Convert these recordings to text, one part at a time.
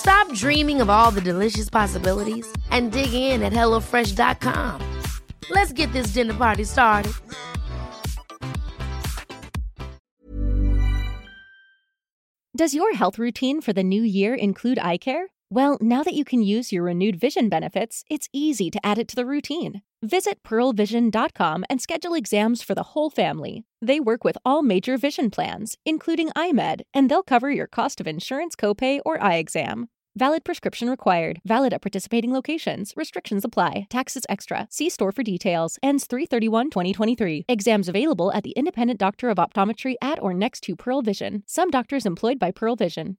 Stop dreaming of all the delicious possibilities and dig in at HelloFresh.com. Let's get this dinner party started. Does your health routine for the new year include eye care? Well, now that you can use your renewed vision benefits, it's easy to add it to the routine. Visit pearlvision.com and schedule exams for the whole family. They work with all major vision plans, including iMed, and they'll cover your cost of insurance copay or eye exam. Valid prescription required. Valid at participating locations. Restrictions apply. Taxes extra. See store for details. Ends 331-2023. Exams available at the independent doctor of optometry at or next to Pearl Vision. Some doctors employed by Pearl Vision.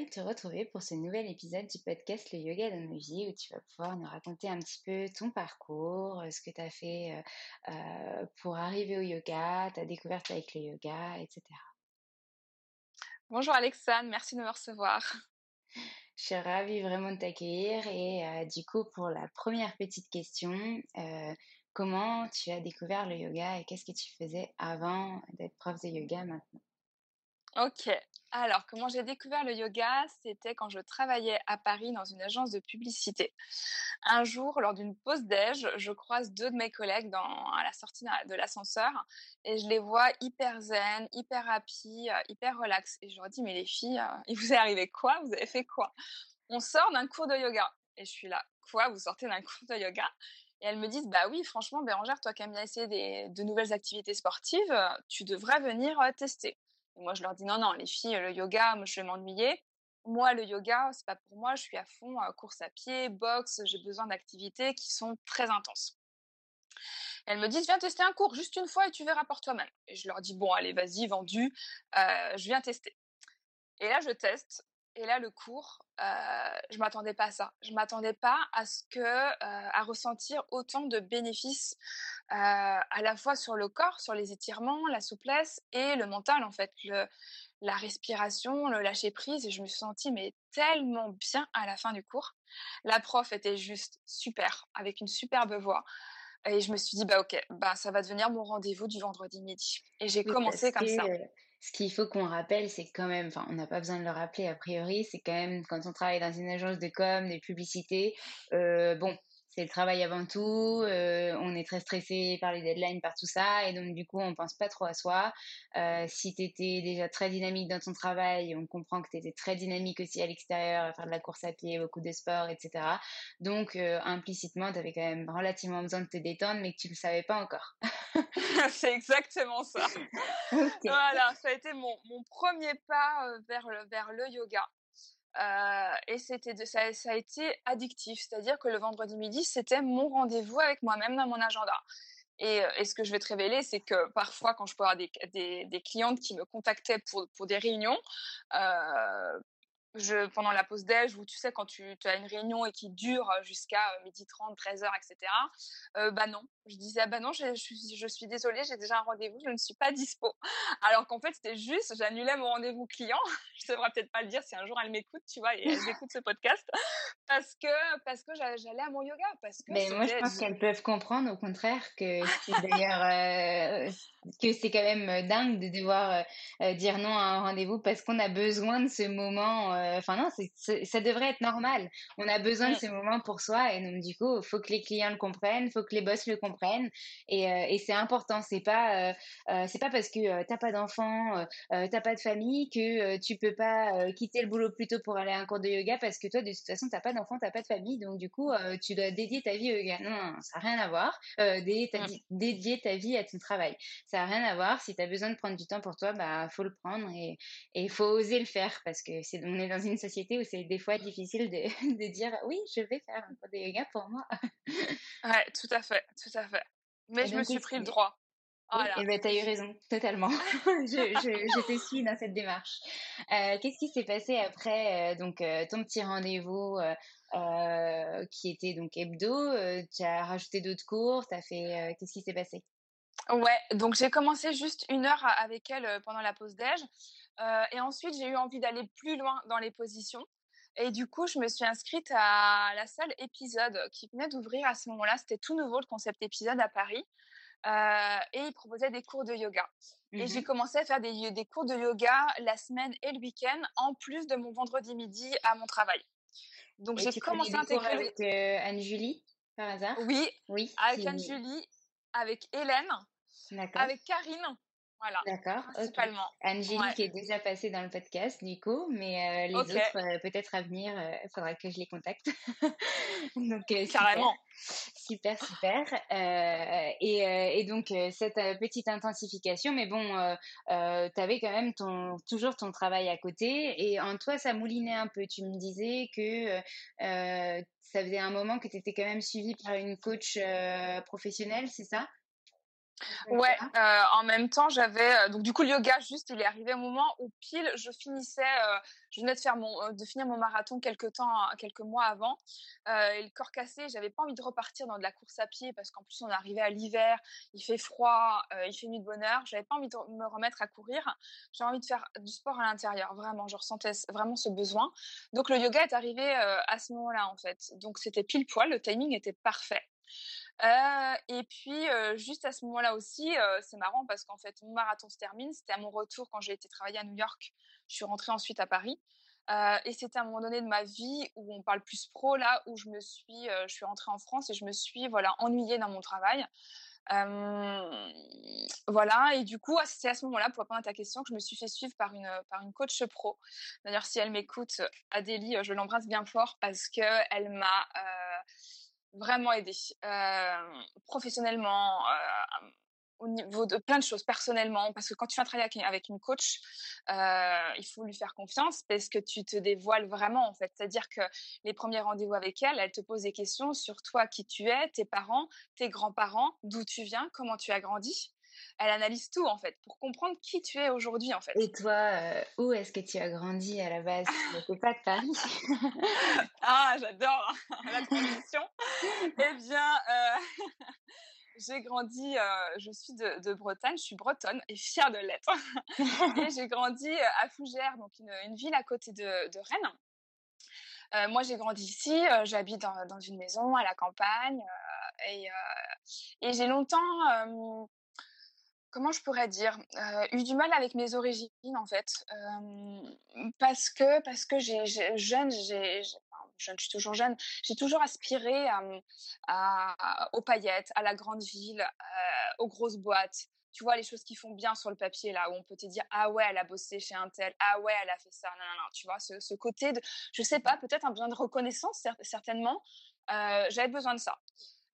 Ravie de te retrouver pour ce nouvel épisode du podcast Le Yoga dans nos vies où tu vas pouvoir nous raconter un petit peu ton parcours, euh, ce que tu as fait euh, euh, pour arriver au yoga, ta découverte avec le yoga, etc. Bonjour Alexandre, merci de me recevoir. Je suis ravie vraiment de t'accueillir et euh, du coup pour la première petite question, euh, comment tu as découvert le yoga et qu'est-ce que tu faisais avant d'être prof de yoga maintenant? Ok, alors comment j'ai découvert le yoga, c'était quand je travaillais à Paris dans une agence de publicité. Un jour, lors d'une pause déj, je croise deux de mes collègues dans, à la sortie de l'ascenseur et je les vois hyper zen, hyper happy, euh, hyper relax. Et je leur dis, mais les filles, euh, il vous est arrivé quoi? Vous avez fait quoi? On sort d'un cours de yoga. Et je suis là, quoi? Vous sortez d'un cours de yoga? Et elles me disent, bah oui, franchement, Bérangère, toi qui aimes bien essayer des- de nouvelles activités sportives, euh, tu devrais venir tester. Moi, je leur dis non, non, les filles, le yoga, moi, je vais m'ennuyer. Moi, le yoga, c'est pas pour moi. Je suis à fond euh, course à pied, boxe. J'ai besoin d'activités qui sont très intenses. Elles me disent viens tester un cours juste une fois et tu verras par toi-même. Et je leur dis bon, allez, vas-y, vendu. euh, je viens tester. Et là, je teste. Et là, le cours, euh, je m'attendais pas à ça. Je m'attendais pas à ce que, euh, à ressentir autant de bénéfices euh, à la fois sur le corps, sur les étirements, la souplesse et le mental en fait, le, la respiration, le lâcher prise. Et je me suis sentie mais tellement bien à la fin du cours. La prof était juste super, avec une superbe voix. Et je me suis dit bah ok, bah ça va devenir mon rendez-vous du vendredi midi. Et j'ai Oui, commencé comme ça. Ce qu'il faut qu'on rappelle, c'est quand même, enfin, on n'a pas besoin de le rappeler a priori, c'est quand même quand on travaille dans une agence de com, de publicité, euh, bon, c'est le travail avant tout. on est très stressé par les deadlines, par tout ça, et donc du coup, on pense pas trop à soi. si tu étais déjà très dynamique dans ton travail, on comprend que tu étais très dynamique aussi à l'extérieur, à faire de la course à pied, beaucoup de sport, etc. Donc, implicitement, tu avais quand même relativement besoin de te détendre, mais que tu le savais pas encore. c'est exactement ça. Voilà, ça a été mon, mon premier pas vers le, vers le yoga. Euh, et c'était ça, a été addictif, c'est-à-dire que le vendredi midi, c'était mon rendez-vous avec moi-même dans mon agenda. Et, et, ce que je vais te révéler, c'est que parfois, quand je peux avoir des, des, des clientes qui me contactaient pour, pour des réunions, euh, je, pendant la pause déj, ou tu sais, quand tu, as une réunion et qui dure jusqu'à midi 30, 13 heures, etc., euh, bah non. Je disais, ah bah non, je, je, je suis désolée, j'ai déjà un rendez-vous, je ne suis pas dispo. Alors qu'en fait, c'était juste, j'annulais mon rendez-vous client. je devrais peut-être pas le dire si un jour elle m'écoute, tu vois, et elle écoute ce podcast, parce que, parce que j'allais à mon yoga. Parce que Mais moi, je pense qu'elles peuvent comprendre, au contraire, que d'ailleurs, euh, que c'est quand même dingue de devoir euh, dire non à un rendez-vous parce qu'on a besoin de ce moment euh, enfin non, ça devrait être normal. On a besoin de ces moments pour soi et donc du coup, il faut que les clients le comprennent, il faut que les boss le comprennent et, euh, c'est important. C'est pas euh, c'est pas parce que t'as pas d'enfant, t'as pas de famille que tu peux pas quitter le boulot plus tôt pour aller à un cours de yoga parce que toi de toute façon t'as pas d'enfant, t'as pas de famille, donc du coup tu dois dédier ta vie au yoga. Non, non, ça n'a rien à voir. dédier, ta vie, dédier ta vie à ton travail, ça n'a rien à voir. Si tu as besoin de prendre du temps pour toi, bah faut le prendre et il faut oser le faire parce que c'est on est dans une société où c'est des fois difficile de, de, dire oui, je vais faire un cours de yoga pour moi. ouais, tout à fait, tout à fait. Mais je me suis pris le droit. Voilà. et ben, tu as eu raison, totalement. je, je, je, te suis dans cette démarche. Euh, Qu'est-ce qui s'est passé après euh, donc euh, ton petit rendez-vous qui était donc hebdo Tu as rajouté d'autres cours as fait Qu'est-ce qui s'est passé? Ouais, donc j'ai commencé juste une heure avec elle pendant la pause déj. Euh, et ensuite, j'ai eu envie d'aller plus loin dans les positions. Et du coup, je me suis inscrite à la salle épisode qui venait d'ouvrir à ce moment-là. C'était tout nouveau le concept épisode à Paris. Euh, et ils proposaient des cours de yoga. Et j'ai mmh commencé à faire des, des, cours de yoga la semaine et le week-end, en plus de mon vendredi midi à mon travail. Donc j'ai commencé à intégrer. avec euh, Anne-Julie, par hasard? Oui, oui avec Anne-Julie, avec Hélène, avec Karine voilà. D'accord. Principalement. Angélique est déjà passée dans le podcast, du coup, mais euh, les autres, euh, peut-être à venir, il euh, faudra que je les contacte. donc, carrément. Super, super. Et, et, donc, cette petite intensification, mais bon, tu avais quand même ton, toujours ton travail à côté, et en toi, ça moulinait un peu. Tu me disais que ça faisait un moment que tu étais quand même suivie par une coach professionnelle, c'est ça? Ouais, euh, en même temps, j'avais euh, donc du coup le yoga juste, il est arrivé au moment où pile je finissais, euh, je venais de faire mon, de finir mon marathon quelques temps, quelques mois avant, et le corps cassé, j'avais pas envie de repartir dans de la course à pied parce qu'en plus on arrivait à l'hiver, il fait froid, il fait nuit de bonheur, j'avais pas envie de me remettre à courir, j'ai envie de faire du sport à l'intérieur, vraiment, je ressentais vraiment ce besoin. Donc le yoga est arrivé à ce moment-là en fait, donc c'était pile poil, le timing était parfait. Euh, et puis, euh, juste à ce moment-là aussi, euh, c'est marrant parce qu'en fait, mon marathon se termine. C'était à mon retour quand j'ai été travailler à New York. Je suis rentrée ensuite à Paris. et c'était à un moment donné de ma vie où on parle plus pro, là, où je me suis, je suis rentrée en France et je me suis, voilà, ennuyée dans mon travail. voilà, et du coup, c'est à ce moment-là, pour répondre à ta question, que je me suis fait suivre par une, par une coach pro. D'ailleurs, si elle m'écoute, Adélie, je l'embrasse bien fort parce qu'elle m'a vraiment aidé euh, professionnellement euh, au niveau de plein de choses personnellement. Parce que quand tu viens travailler avec, une coach euh, il faut lui faire confiance parce que tu te dévoiles vraiment en fait. C'est à dire que les premiers rendez-vous avec elle elle te pose des questions sur toi qui tu es tes parents tes grands-parents d'où tu viens comment tu as grandi elle analyse tout en fait pour comprendre qui tu es aujourd'hui en fait. Et toi, euh, où est-ce que tu as grandi à la base? Tu pas de Paris Ah, j'adore la transition. eh bien, euh, j'ai grandi, euh, je suis de, Bretagne, je suis bretonne et fière de l'être. et j'ai grandi à Fougères, donc une, ville à côté de, Rennes. moi, j'ai grandi ici, j'habite dans, une maison à la campagne et, et j'ai longtemps comment je pourrais dire, euh, eu du mal avec mes origines en fait, parce que parce que j'ai jeune, je suis toujours jeune. J'ai toujours aspiré à, aux paillettes, à la grande ville, aux grosses boîtes. Tu vois, les choses qui font bien sur le papier, là, où on peut te dire, ah ouais, elle a bossé chez un tel, ah ouais, elle a fait ça, non, non, non. Tu vois, ce, ce côté de, je sais pas, peut-être un besoin de reconnaissance, certainement. J'avais besoin de ça.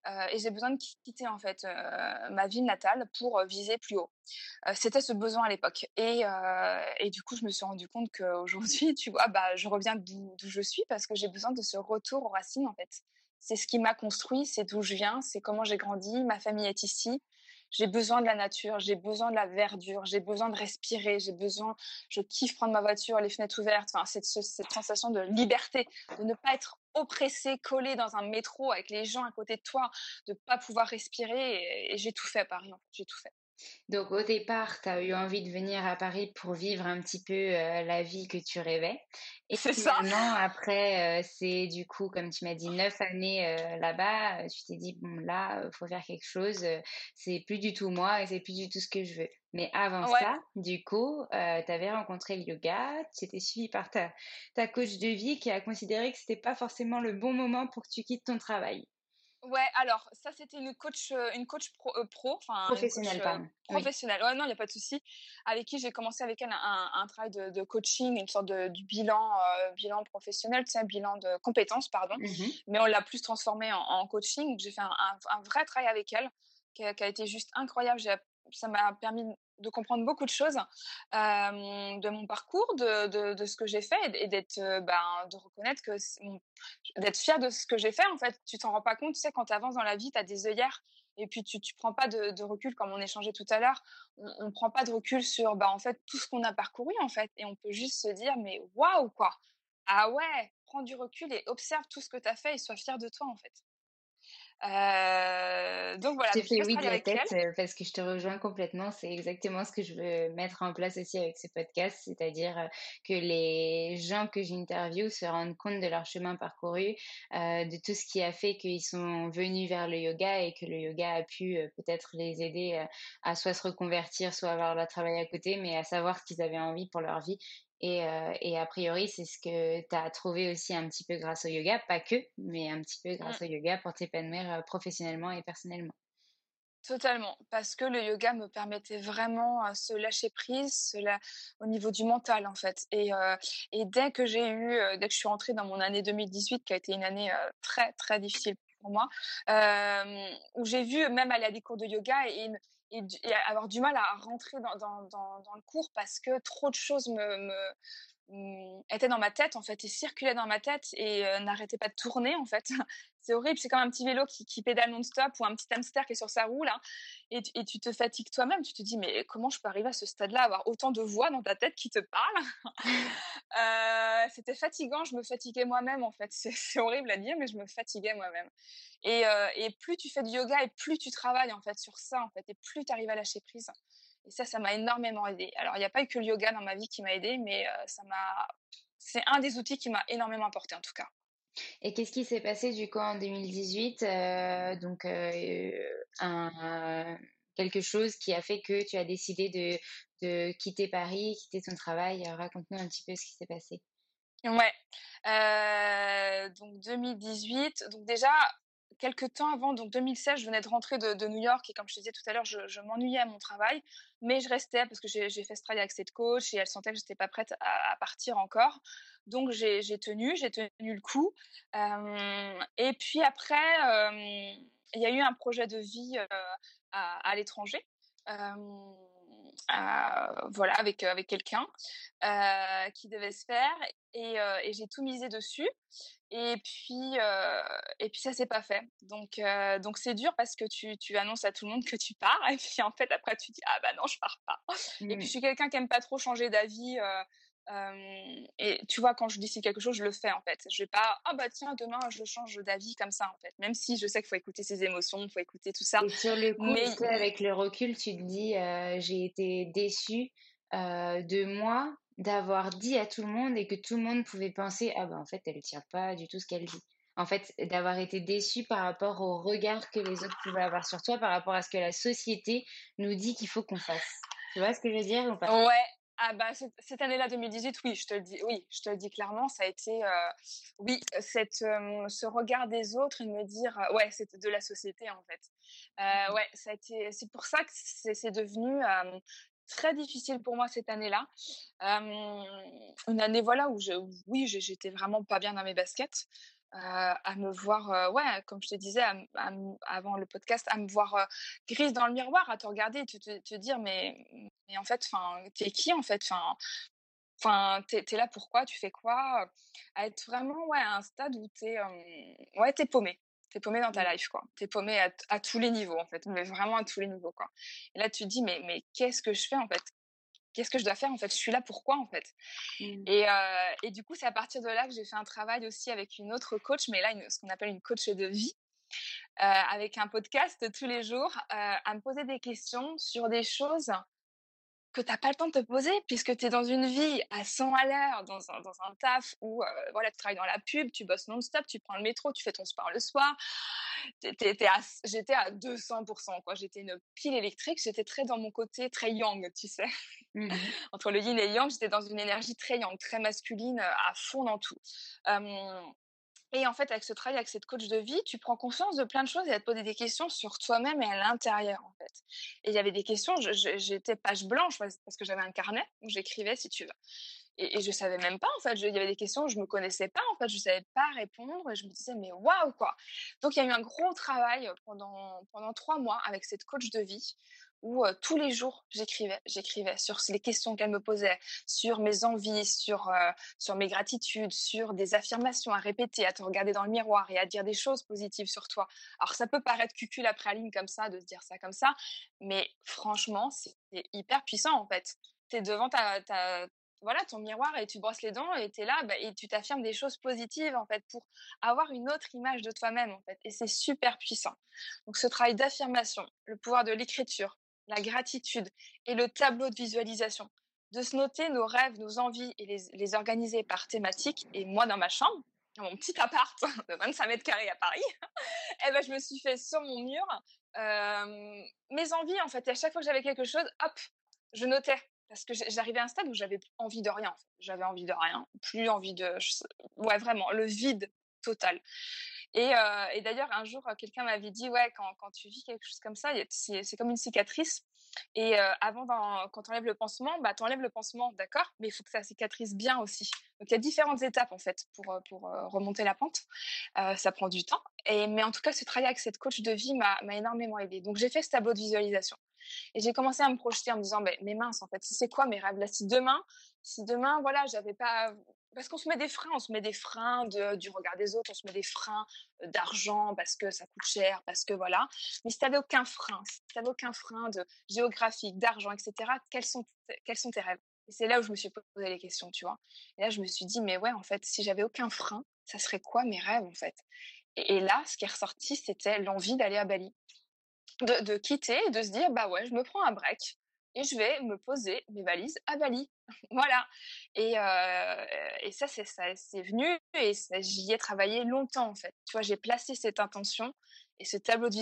Euh, et j'ai besoin de quitter en fait euh, ma ville natale pour euh, viser plus haut. C'était ce besoin à l'époque. Et, et, du coup, je me suis rendu compte qu'aujourd'hui, tu vois, bah, je reviens d'où je suis parce que j'ai besoin de ce retour aux racines en fait. C'est ce qui m'a construit, c'est d'où je viens, c'est comment j'ai grandi, ma famille est ici. J'ai besoin de la nature, j'ai besoin de la verdure, j'ai besoin de respirer, j'ai besoin, je kiffe prendre ma voiture, les fenêtres ouvertes, enfin, cette, cette sensation de liberté, de ne pas être oppressé, collé dans un métro avec les gens à côté de toi, de pas pouvoir respirer. Et, j'ai tout fait à Paris, en fait. J'ai tout fait. Donc au départ, tu as eu envie de venir à Paris pour vivre un petit peu euh, la vie que tu rêvais. Et finalement, après, euh, c'est du coup, comme tu m'as dit, neuf années euh, là-bas, tu t'es dit, bon là, il faut faire quelque chose, c'est plus du tout moi et c'est plus du tout ce que je veux. Mais avant ça, du coup, tu avais rencontré le yoga, tu étais suivi par ta, ta coach de vie qui a considéré que c'était pas forcément le bon moment pour que tu quittes ton travail. Ouais, alors ça c'était une coach, euh, une coach pro, euh, enfin professionnelle, euh, professionnelle. Ouais, non, il n'y a pas de souci. Avec qui j'ai commencé avec elle un, un, travail de, de, coaching, une sorte de du bilan, bilan professionnel, tu sais, bilan de compétences, pardon. Mmh Mais on l'a plus transformé en, en coaching. J'ai fait un, un, vrai travail avec elle qui a, qui a été juste incroyable. Ça m'a permis de comprendre beaucoup de choses de mon parcours, de, ce que j'ai fait et d'être, ben, de reconnaître que d'être fier de ce que j'ai fait. En fait, tu t'en rends pas compte. Tu sais, quand tu avances dans la vie, tu as des œillères et puis tu, tu prends pas de, recul, comme on échangeait tout à l'heure. On, on prend pas de recul sur, bah, en fait, tout ce qu'on a parcouru en fait, et on peut juste se dire, mais waouh quoi. Ah ouais, prends du recul et observe tout ce que tu as fait et sois fier de toi en fait. Euh, donc voilà. Je te fais oui de la tête euh, parce que je te rejoins complètement. C'est exactement ce que je veux mettre en place aussi avec ce podcast, c'est-à-dire euh, que les gens que j'interviewe se rendent compte de leur chemin parcouru, euh, de tout ce qui a fait qu'ils sont venus vers le yoga et que le yoga a pu euh, peut-être les aider à soit se reconvertir, soit avoir leur travail à côté, mais à savoir ce qu'ils avaient envie pour leur vie et, euh, et, a priori, c'est ce que tu as trouvé aussi un petit peu grâce au yoga, pas que, mais un petit peu grâce mmh. au yoga pour t'épanouir euh, professionnellement et personnellement. Totalement, parce que le yoga me permettait vraiment de euh, se lâcher prise au niveau du mental en fait. Et, et dès que j'ai eu, dès que je suis rentrée dans mon année 2018, qui a été une année très très difficile pour moi, où j'ai vu même aller à des cours de yoga et, et, avoir du mal à rentrer dans, le cours parce que trop de choses me, était dans ma tête en fait et circulait dans ma tête et n'arrêtait pas de tourner en fait. c'est horrible, c'est comme un petit vélo qui, qui pédale non-stop ou un petit hamster qui est sur sa roue là et, et tu te fatigues toi-même. Tu te dis mais comment je peux arriver à ce stade-là, avoir autant de voix dans ta tête qui te parlent euh, C'était fatigant, je me fatiguais moi-même en fait. C'est horrible à dire mais je me fatiguais moi-même. Et, euh, et plus tu fais du yoga et plus tu travailles en fait sur ça en fait et plus tu arrives à lâcher prise. Et ça, ça m'a énormément aidé. Alors, il n'y a pas eu que le yoga dans ma vie qui m'a aidé, mais euh, ça m'a. C'est un des outils qui m'a énormément apporté en tout cas. Et qu'est-ce qui s'est passé du coup en 2018 euh, Donc, euh, un, quelque chose qui a fait que tu as décidé de, de quitter Paris, quitter ton travail? Raconte-nous un petit peu ce qui s'est passé. Ouais. donc 2018. Donc déjà, quelques temps avant, donc 2016, je venais de rentrer de, New York et comme je te disais tout à l'heure, je, m'ennuyais à mon travail, mais je restais parce que j'ai fait ce travail avec cette coach et elle sentait que je n'étais pas prête à, partir encore. Donc j'ai tenu, j'ai tenu le coup. Euh, et puis après, euh, il y a eu un projet de vie euh, à, l'étranger. Voilà, avec, avec quelqu'un qui devait se faire et, et j'ai tout misé dessus. Et puis, euh, et puis ça s'est pas fait. Donc, euh, donc c'est dur parce que tu, tu annonces à tout le monde que tu pars et puis en fait après tu dis ah bah non je pars pas. Et puis je suis quelqu'un qui aime pas trop changer d'avis. Euh, euh, et tu vois quand je décide quelque chose je le fais en fait. Je vais pas ah bah tiens demain je change d'avis comme ça en fait. Même si je sais qu'il faut écouter ses émotions, il faut écouter tout ça. Et sur le coup, Mais... avec le recul, tu te dis euh, j'ai été déçue de moi d'avoir dit à tout le monde et que tout le monde pouvait penser ah ben en fait elle tient pas du tout ce qu'elle dit. En fait, d'avoir été déçu par rapport au regard que les autres pouvaient avoir sur toi, par rapport à ce que la société nous dit qu'il faut qu'on fasse. Tu vois ce que je veux dire ou pas? Ouais, ah bah cette, année-là 2018, oui, je te le dis, oui, je te le dis clairement, ça a été, oui, cette, ce regard des autres et me dire, ouais, c'était de la société en fait. Mmh ouais, ça a été, c'est pour ça que c'est devenu très difficile pour moi cette année-là. une année, voilà, où je, oui, j'étais vraiment pas bien dans mes baskets. à me voir, ouais, comme je te disais avant le podcast, à me voir grise dans le miroir, à te regarder et te, te, dire, mais, mais en fait, t'es qui en fait? Enfin, t'es es là pourquoi? Tu fais quoi? À être vraiment ouais, à un stade où t'es ouais, es paumé t'es paumé dans ta mmh. life, quoi. T'es paumé à, tous les niveaux, en fait, mais vraiment à tous les niveaux, quoi. Et là, tu te dis, mais, mais qu'est-ce que je fais, en fait? Qu'est-ce que je dois faire, en fait? Je suis là pourquoi, en fait? Mmh. et, euh, et, du coup, c'est à partir de là que j'ai fait un travail aussi avec une autre coach, mais là, ce qu'on appelle une coach de vie, euh, avec un podcast tous les jours, à me poser des questions sur des choses que tu n'as pas le temps de te poser puisque tu es dans une vie à 100 à l'heure, dans un, dans un taf où euh, voilà, tu travailles dans la pub, tu bosses non-stop, tu prends le métro, tu fais ton sport le soir. J'étais à 200%. quoi. J'étais une pile électrique. J'étais très dans mon côté très yang, tu sais. Mmh Entre le yin et le yang, j'étais dans une énergie très yang, très masculine, à fond dans tout. Et en fait, avec ce travail, avec cette coach de vie, tu prends conscience de plein de choses et à te poser des questions sur toi-même et à l'intérieur, en fait. Et il y avait des questions, j'étais page blanche parce que j'avais un carnet où j'écrivais, si tu veux. Et, et, je savais même pas, en fait. Il y avait des questions je me connaissais pas, en fait. Je savais pas répondre et je me disais, mais waouh, quoi. Donc, il y a eu un gros travail pendant, pendant trois mois avec cette coach de vie où tous les jours j'écrivais, j'écrivais sur les questions qu'elle me posait, sur mes envies, sur sur mes gratitudes, sur des affirmations à répéter, à te regarder dans le miroir et à dire des choses positives sur toi. Alors ça peut paraître cucul après ligne comme ça de se dire ça comme ça, mais franchement c'est hyper puissant en fait. Tu es devant ta voilà ton miroir et tu brosses les dents et tu es là bah, et tu t'affirmes des choses positives en fait pour avoir une autre image de toi-même en fait et c'est super puissant. Donc ce travail d'affirmation, le pouvoir de l'écriture, la gratitude et le tableau de visualisation. De se noter nos rêves, nos envies et les, organiser par thématique. Et moi, dans ma chambre, dans mon petit appart de 25 mètres carrés à Paris, eh ben, je me suis fait sur mon mur mes envies, en fait. Et à chaque fois que j'avais quelque chose, hop, je notais. Parce que j'arrivais à un stade où j'avais envie de rien. J'avais envie de rien. Plus envie de. Ouais, vraiment, le vide total. Euh, et, d'ailleurs, un jour, quelqu'un m'avait dit, ouais, quand, quand, tu vis quelque chose comme ça, c'est comme une cicatrice. Et euh, avant, quand tu enlèves le pansement, bah, tu enlèves le pansement, d'accord, mais il faut que ça cicatrise bien aussi. Donc, il y a différentes étapes, en fait, pour, euh, pour remonter la pente. ça prend du temps. Et, mais en tout cas, ce travail avec cette coach de vie m'a énormément aidé. Donc, j'ai fait ce tableau de visualisation. Et j'ai commencé à me projeter en me disant, mais mince, en fait, c'est quoi mes rêves? Là Si demain, si demain, voilà, j'avais pas parce qu'on se met des freins, on se met des freins du regard des autres, on se met des freins d'argent parce que ça coûte cher, parce que voilà. Mais si tu n'avais aucun frein, si tu n'avais aucun frein de géographique, d'argent, etc., quels sont, quels sont tes rêves? Et c'est là où je me suis posé les questions, tu vois. Et là, je me suis dit, mais ouais, en fait, si j'avais aucun frein, ça serait quoi mes rêves, en fait? Et, là, ce qui est ressorti, c'était l'envie d'aller à Bali. De, de quitter et de se dire, bah ouais, je me prends un break et je vais me poser mes valises à Bali. voilà. Et, euh, et ça, c'est ça, c'est venu et j'y ai travaillé longtemps en fait. Tu vois, j'ai placé cette intention et ce tableau de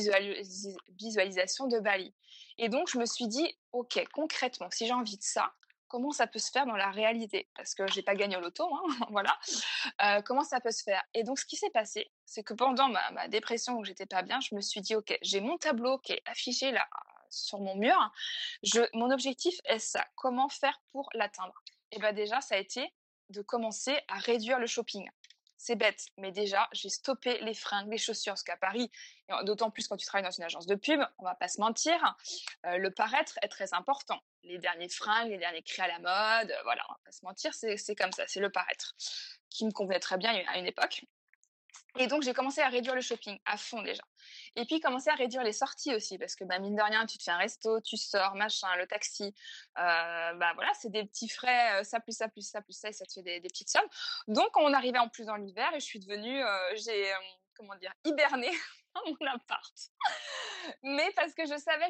visualisation de Bali. Et donc, je me suis dit, ok, concrètement, si j'ai envie de ça, comment ça peut se faire dans la réalité? Parce que j'ai pas gagné au loto, hein, voilà. Euh, comment ça peut se faire? Et donc, ce qui s'est passé, c'est que pendant ma, ma dépression où j'étais pas bien, je me suis dit, ok, j'ai mon tableau qui est affiché là sur mon mur. Je, mon objectif est ça. Comment faire pour l'atteindre Et bien déjà, ça a été de commencer à réduire le shopping. C'est bête, mais déjà, j'ai stoppé les fringues, les chaussures, parce qu'à Paris, d'autant plus quand tu travailles dans une agence de pub, on va pas se mentir, euh, le paraître est très important. Les derniers fringues, les derniers cris à la mode, voilà, on va pas se mentir, c'est comme ça, c'est le paraître, qui me convenait très bien à une époque. Et donc, j'ai commencé à réduire le shopping à fond déjà. Et puis, commencer à réduire les sorties aussi, parce que bah, mine de rien, tu te fais un resto, tu sors, machin, le taxi, euh, bah voilà, c'est des petits frais, euh, ça plus ça plus ça plus ça, et ça te fait des, petites sommes. Donc, on arrivait en plus dans l'hiver et je suis devenue, euh, j'ai, comment dire, hibernée dans mon appart. Mais parce que je savais,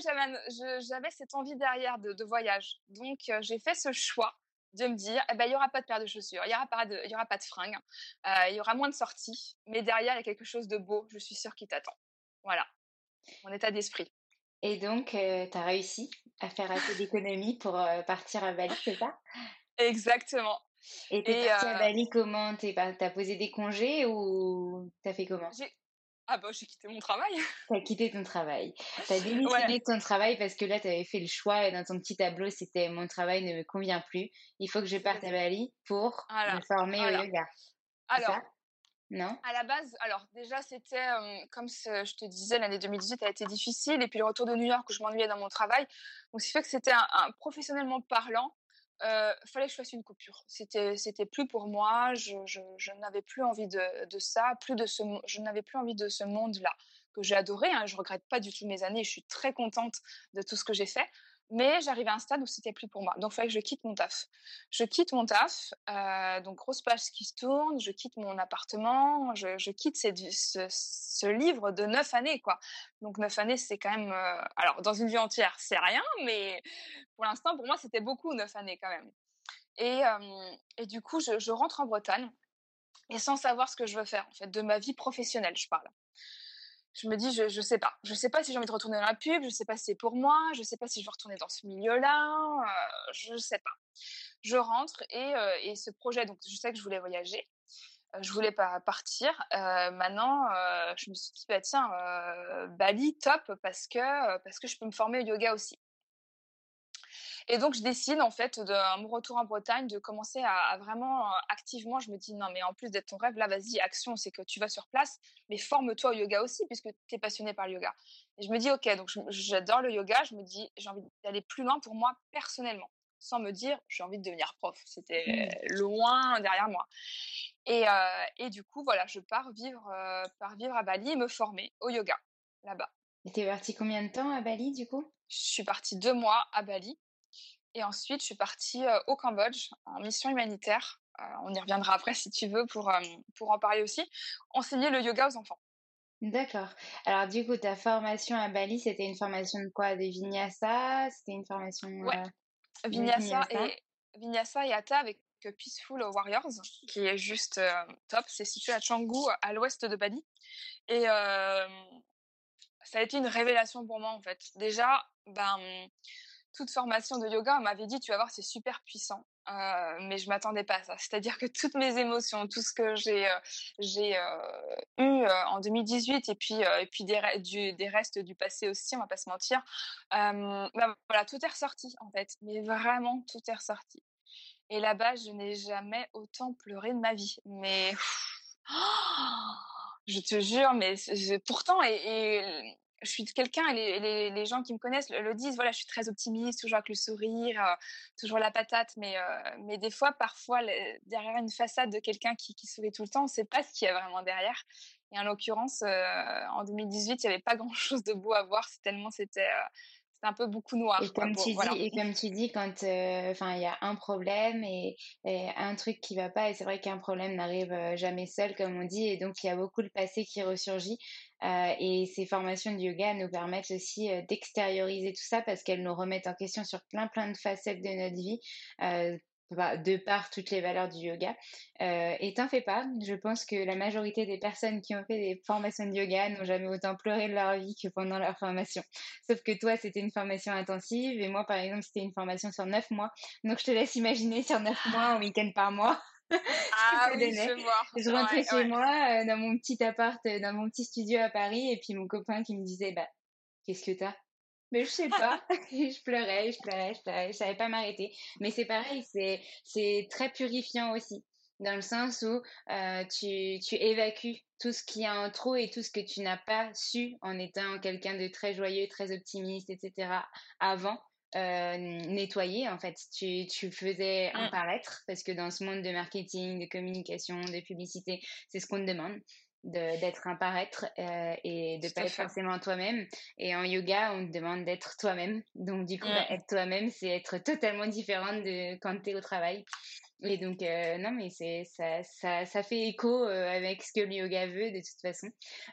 j'avais cette envie derrière de, de voyage. Donc, j'ai fait ce choix de me dire, eh ben, il n'y aura pas de paire de chaussures, il n'y aura, pas de, y aura pas de fringues, euh, il y aura moins de sorties, mais derrière, il y a quelque chose de beau, je suis sûre, qui t'attend. Voilà, mon état d'esprit. Et donc, euh, tu as réussi à faire assez d'économies pour partir à Bali, c'est ça? Exactement. Et t'es partie à Bali comment? T'as posé des congés ou t'as fait comment? Ah bah j'ai quitté mon travail. T'as quitté ton travail. T'as démissionné de ton travail parce que là t'avais fait le choix et dans ton petit tableau c'était mon travail ne me convient plus. Il faut que je parte à Bali pour me former au yoga. Alors, non? À la base, alors déjà c'était comme je te disais l'année 2018 a été difficile et puis le retour de New York où je m'ennuyais dans mon travail. Donc ce qui fait que c'était un, professionnellement parlant euh, fallait que je fasse une coupure. C'était, c'était plus pour moi. Je, n'avais plus envie de, de, ça, plus de ce, je n'avais plus envie de ce monde-là que j'ai adoré. Hein. Je regrette pas du tout mes années. Je suis très contente de tout ce que j'ai fait. Mais j'arrivais à un stade où c'était plus pour moi. Donc, il fallait que je quitte mon taf. Je quitte mon taf, euh, donc grosse page qui se tourne, je quitte mon appartement, je, quitte ce, livre de neuf années. Donc, neuf années, c'est quand même... Euh, alors, dans une vie entière, c'est rien, mais pour l'instant, pour moi, c'était beaucoup, neuf années quand même. Et, et du coup, je, je rentre en Bretagne, et sans savoir ce que je veux faire, en fait, de ma vie professionnelle, je parle je me dis, je, je sais pas. Je sais pas si j'ai envie de retourner dans la pub, je sais pas si c'est pour moi, je sais pas si je veux retourner dans ce milieu-là, euh, je sais pas. Je rentre et, euh, et ce projet, donc je sais que je voulais voyager, euh, je voulais pas partir. Euh, maintenant, je me suis dit, bah, tiens, Bali, top, parce que, parce que je peux me former au yoga aussi. Et donc, je décide, en fait, de mon retour en Bretagne, de commencer à, vraiment euh, activement, je me dis, non, mais en plus d'être ton rêve, là, vas-y, action, c'est que tu vas sur place, mais forme-toi au yoga aussi, puisque tu es passionné par le yoga. Et je me dis, OK, donc j'adore le yoga, je me dis, j'ai envie d'aller plus loin pour moi personnellement, sans me dire, j'ai envie de devenir prof. C'était mmh. loin derrière moi. Et, euh, et, du coup, voilà, je pars vivre, euh, pars vivre à Bali et me former au yoga, là-bas. Et t'es partie combien de temps à Bali, du coup? Je suis partie deux mois à Bali. Et ensuite, je suis partie euh, au Cambodge en mission humanitaire. Euh, on y reviendra après si tu veux pour, euh, pour en parler aussi. Enseigner le yoga aux enfants. D'accord. Alors du coup, ta formation à Bali, c'était une formation de quoi? De Vinyasa? C'était une formation... Ouais. Vinyasa, Et, Vinyasa et Hatha avec Peaceful Warriors, qui est juste top. C'est situé à Canggu, à l'ouest de Bali. Et ça a été une révélation pour moi, en fait. Déjà, ben toute formation de yoga, on m'avait dit, tu vas voir, c'est super puissant. Euh, mais je m'attendais pas à ça. C'est-à-dire que toutes mes émotions, tout ce que j'ai euh, euh, eu en 2018 et puis puis des, restes du passé aussi, on va pas se mentir. Bah, voilà, tout est ressorti en fait. Mais vraiment, tout est ressorti. Et là-bas, je n'ai jamais autant pleuré de ma vie. Mais je te jure, mais pourtant et je suis quelqu'un, et les, gens qui me connaissent le, disent, voilà, je suis très optimiste, toujours avec le sourire, euh, toujours la patate, mais, euh, mais des fois, parfois, derrière une façade de quelqu'un qui, sourit tout le temps, on ne sait pas ce qu'il y a vraiment derrière. Et en l'occurrence, euh, en 2018, il n'y avait pas grand-chose de beau à voir, tellement c'était un peu beaucoup noir. Et comme, tu, dis, et comme tu dis, quand enfin il y a un problème et, et, un truc qui va pas, et c'est vrai qu'un problème n'arrive jamais seul, comme on dit, et donc il y a beaucoup le passé qui ressurgit. Euh, et ces formations de yoga nous permettent aussi euh, d'extérioriser tout ça parce qu'elles nous remettent en question sur plein plein de facettes de notre vie. De par toutes les valeurs du yoga. Euh, et t'en fais pas, je pense que la majorité des personnes qui ont fait des formations de yoga n'ont jamais autant pleuré de leur vie que pendant leur formation. Sauf que toi, c'était une formation intensive et moi, par exemple, c'était une formation sur neuf mois. Donc, je te laisse imaginer sur neuf mois, un week-end par mois. Ah oui, je vois. Je rentrais chez moi euh, dans mon petit appart, euh, dans mon petit studio à Paris, et puis mon copain qui me disait, bah, qu'est-ce que t'as? Mais je sais pas. je pleurais, je pleurais, je pleurais. Je savais pas m'arrêter. Mais c'est pareil, c'est c'est très purifiant aussi, dans le sens où euh, tu tu évacues tout ce qui a en trop et tout ce que tu n'as pas su en étant quelqu'un de très joyeux, très optimiste, etc. avant euh, nettoyer en fait. Tu, tu faisais un mmh. paraître parce que dans ce monde de marketing, de communication, de publicité, c'est ce qu'on te demande d'être un paraître euh, et de pas être forcément toi-même. Et en yoga, on te demande d'être toi-même. Donc du coup, bah, être toi-même, c'est être totalement différent de quand tu es au travail. Et donc, euh, non, mais ça, ça fait écho euh, avec ce que le yoga veut de toute façon.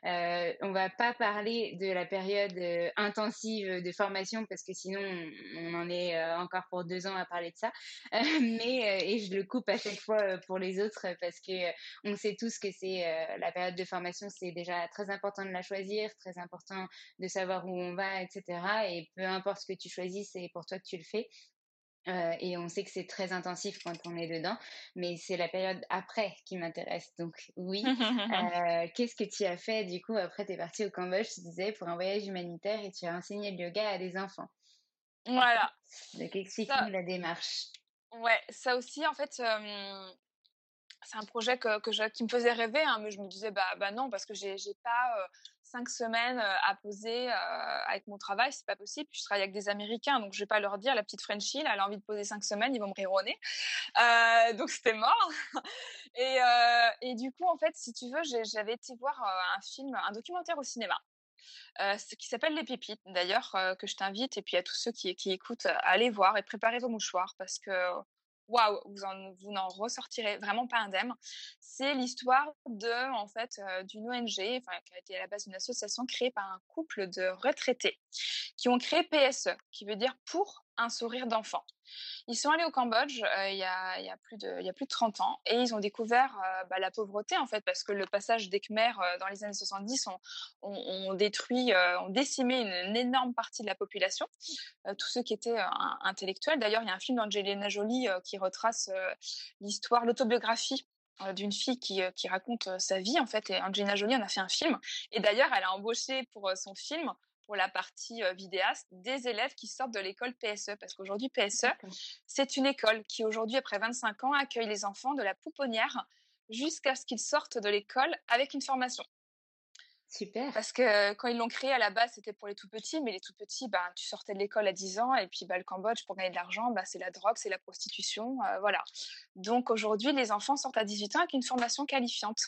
Euh, on va pas parler de la période euh, intensive de formation parce que sinon on, en est encore pour deux ans à parler de ça. mais et je le coupe à chaque fois pour les autres parce que on sait tous que c'est la période de formation, c'est déjà très important de la choisir, très important de savoir où on va, etc. Et peu importe ce que tu choisis, c'est pour toi que tu le fais. Euh, et on sait que c'est très intensif quand on est dedans, mais c'est la période après qui m'intéresse. Donc oui, euh, qu'est-ce que tu as fait du coup après tu es parti au Cambodge, tu disais, pour un voyage humanitaire et tu as enseigné le yoga à des enfants? Voilà. Donc explique-nous la démarche. Ouais, ça aussi en fait, c'est un projet que, que je, qui me faisait rêver, hein, mais je me disais bah, bah non parce que j'ai pas cinq semaines euh, à poser euh, avec mon travail, c'est pas possible. je travaille avec des Américains, donc je vais pas leur dire la petite Frenchie, elle a envie de poser cinq semaines, ils vont me rironner. donc c'était mort. et, et, du coup en fait, si tu veux, j'avais été voir un film, un documentaire au cinéma. Euh, qui s'appelle Les Pépites, d'ailleurs, que je t'invite, et puis à tous ceux qui, qui écoutent, à aller voir et préparer vos mouchoirs, parce que waouh, vous, en, vous n'en ressortirez vraiment pas indemne. C'est l'histoire de, en fait, euh, d'une ONG, qui a été à la base d'une association créée par un couple de retraités qui ont créé PSE, qui veut dire pour un sourire d'enfant. Ils sont allés au Cambodge euh, il, y a, plus de, y a plus de 30 ans et ils ont découvert euh, bah, la pauvreté en fait parce que le passage des Khmers euh, dans les années 70 ont, on, détruit, ont décimé une, énorme partie de la population, tous ceux qui étaient intellectuels. D'ailleurs, il y a un film d'Angelina Jolie qui retrace l'histoire, l'autobiographie d'une fille qui, qui raconte sa vie en fait et Angelina Jolie en a fait un film et d'ailleurs elle a embauché pour son film pour la partie vidéaste des élèves qui sortent de l'école PSE. Parce qu'aujourd'hui, PSE, c'est une école qui, aujourd'hui, après 25 ans, accueille les enfants de la pouponnière jusqu'à ce qu'ils sortent de l'école avec une formation. Super. Parce que quand ils l'ont créé à la base, c'était pour les tout petits, mais les tout petits, ben, tu sortais de l'école à 10 ans et puis bah, le Cambodge, pour gagner de l'argent, bah, c'est la drogue, c'est la prostitution, voilà. Donc aujourd'hui, les enfants sortent à 18 ans avec une formation qualifiante.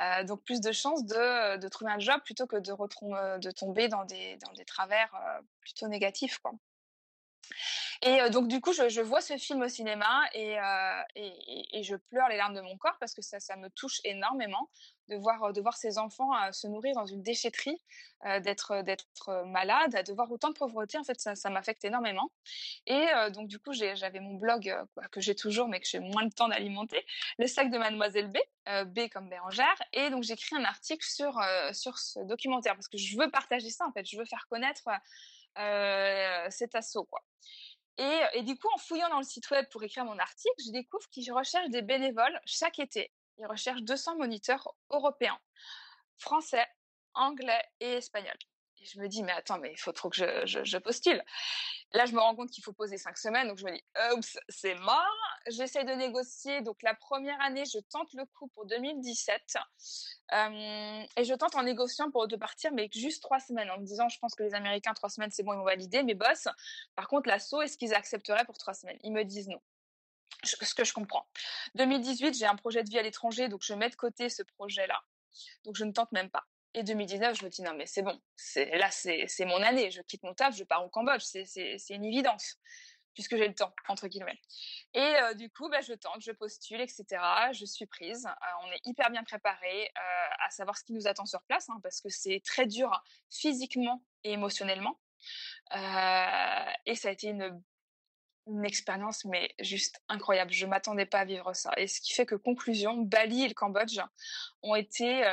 Euh, donc plus de chances de, de, trouver un job plutôt que de, euh, de tomber dans des, dans des travers euh, plutôt négatifs. Quoi. Et donc du coup, je, je, vois ce film au cinéma et, et, et, je pleure les larmes de mon corps parce que ça, ça me touche énormément de voir, de voir ces enfants se nourrir dans une déchetterie, d'être, d'être malade, de voir autant de pauvreté. En fait, ça, ça m'affecte énormément. Et donc du coup, j'avais mon blog que j'ai toujours, mais que j'ai moins de temps d'alimenter, le sac de Mademoiselle B, B comme Bérangère. Et donc j'écris un article sur sur ce documentaire parce que je veux partager ça. En fait, je veux faire connaître cet assaut, quoi. Et, et, du coup, en fouillant dans le site web pour écrire mon article, je découvre qu'ils recherchent des bénévoles chaque été. Ils recherchent 200 moniteurs européens, français, anglais et espagnol. Je me dis, mais attends, mais il faut trop que je, postule. Là, je me rends compte qu'il faut poser cinq semaines, donc je me dis, oups, c'est mort. J'essaie de négocier. Donc la première année, je tente le coup pour 2017. Euh, et je tente en négociant pour de partir, mais juste trois semaines, en me disant, je pense que les Américains, trois semaines, c'est bon, ils vont valider. Mes boss, par contre, l'assaut, est-ce qu'ils accepteraient pour trois semaines? Ils me disent non ce que je comprends. 2018, j'ai un projet de vie à l'étranger, donc je mets de côté ce projet-là. Donc je ne tente même pas. Et 2019, je me dis non mais c'est bon, là c'est mon année, je quitte mon taf, je pars au Cambodge, c'est une évidence puisque j'ai le temps entre guillemets. Et euh, du coup, bah, je tente, je postule, etc. Je suis prise. Euh, on est hyper bien préparé euh, à savoir ce qui nous attend sur place, hein, parce que c'est très dur physiquement et émotionnellement. et ça a été une une expérience mais juste incroyable. Je m'attendais pas à vivre ça. Et ce qui fait que conclusion, Bali et le Cambodge ont été euh,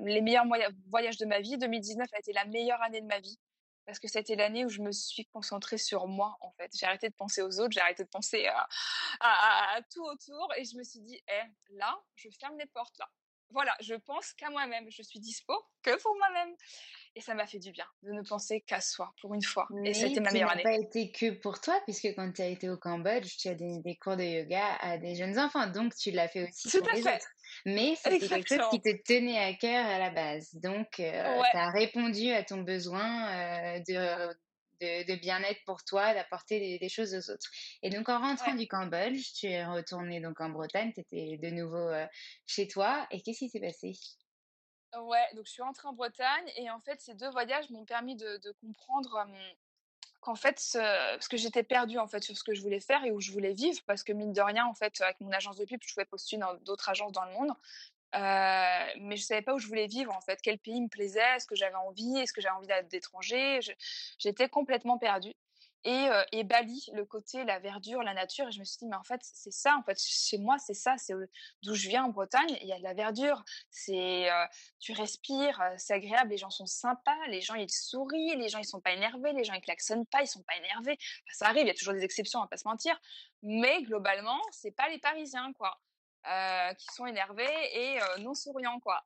les meilleurs voyages de ma vie. 2019 a été la meilleure année de ma vie parce que c'était l'année où je me suis concentrée sur moi en fait. J'ai arrêté de penser aux autres, j'ai arrêté de penser à, tout autour et je me suis dit, eh, là, je ferme les portes là voilà, je pense qu'à moi-même. Je suis dispo que pour moi-même. Et ça m'a fait du bien de ne penser qu'à soi pour une fois. et c'était ma meilleure année. Ça n'a pas été que pour toi, puisque quand tu as été au Cambodge, tu as des, des, cours de yoga à des jeunes enfants. Donc, tu l'as fait aussi pour les autres. Mais c'était quelque chose qui te tenait à cœur à la base. Donc, euh, tu as répondu à ton besoin euh, de de, bien-être pour toi, d'apporter des, choses aux autres. Et donc en rentrant du Cambodge, tu es retourné donc en Bretagne, tu étais de nouveau euh, chez toi. Et qu'est-ce qui s'est passé? Ouais, donc je suis rentrée en Bretagne et en fait ces deux voyages m'ont permis de, comprendre qu'en fait, parce que j'étais perdue en fait sur ce que je voulais faire et où je voulais vivre, parce que mine de rien, en fait, avec mon agence de pub, je pouvais postuler dans d'autres agences dans le monde, mais je savais pas où je voulais vivre en fait, quel pays me plaisait, est-ce que j'avais envie, est-ce que j'avais envie d'être d'étranger. J'étais complètement perdue. Et, et, Bali, le côté, la verdure, la nature. Et je me suis dit, mais en fait, c'est ça. En fait, chez moi, c'est ça. C'est d'où je viens en Bretagne. Il y a de la verdure. C'est, tu respires, c'est agréable. Les gens sont sympas. Les gens, ils sourient. Les gens, ils sont pas énervés. Les gens, ils klaxonnent pas. Ils sont pas énervés. ça arrive. Il y a toujours des exceptions, on va pas se mentir. Mais globalement, c'est pas les Parisiens, quoi. Euh, qui sont énervés et euh, non souriants, quoi.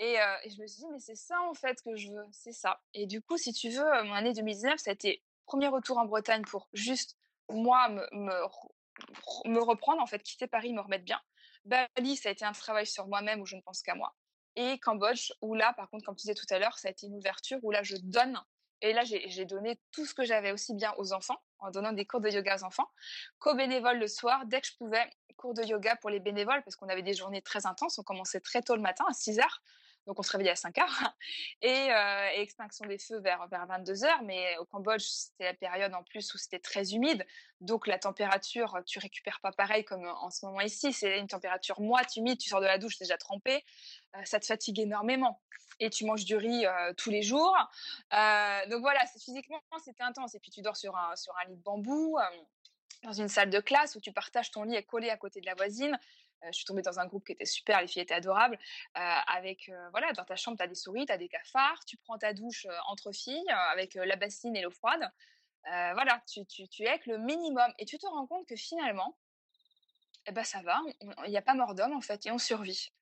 Euh, et, je me suis dit, mais c'est ça en fait que je veux, c'est ça. Et du coup, si tu veux, mon année 2019, ça a été premier retour en Bretagne pour juste moi me, me, reprendre, en fait, quitter Paris, me remettre bien. Bali, ça a été un travail sur moi-même où je ne pense qu'à moi. Et Cambodge, où là, par contre, comme tu disais tout à l'heure, ça a été une ouverture où là, je donne et là, j'ai donné tout ce que j'avais aussi bien aux enfants, en donnant des cours de yoga aux enfants, qu'aux bénévoles le soir, dès que je pouvais, cours de yoga pour les bénévoles, parce qu'on avait des journées très intenses. On commençait très tôt le matin, à 6 heures. Donc on se réveillait à 5 heures. Et, euh, et extinction des feux vers, vers 22 heures. Mais au Cambodge, c'était la période en plus où c'était très humide. Donc la température, tu récupères pas pareil comme en ce moment ici. C'est une température moite, humide. Tu sors de la douche, déjà trempé. Euh, ça te fatigue énormément et tu manges du riz tous les jours. donc voilà, physiquement, c'était intense. Et puis tu dors sur un, sur un lit de bambou, dans une salle de classe où tu partages ton lit et collé à côté de la voisine. Je suis tombée dans un groupe qui était super, les filles étaient adorables. avec, voilà, dans ta chambre, tu as des souris, tu as des cafards, tu prends ta douche entre filles avec la bassine et l'eau froide. voilà, tu, tu, tu, es avec le minimum. Et tu te rends compte que finalement, eh ben ça va, il n'y a pas mort d'homme en fait, et on survit.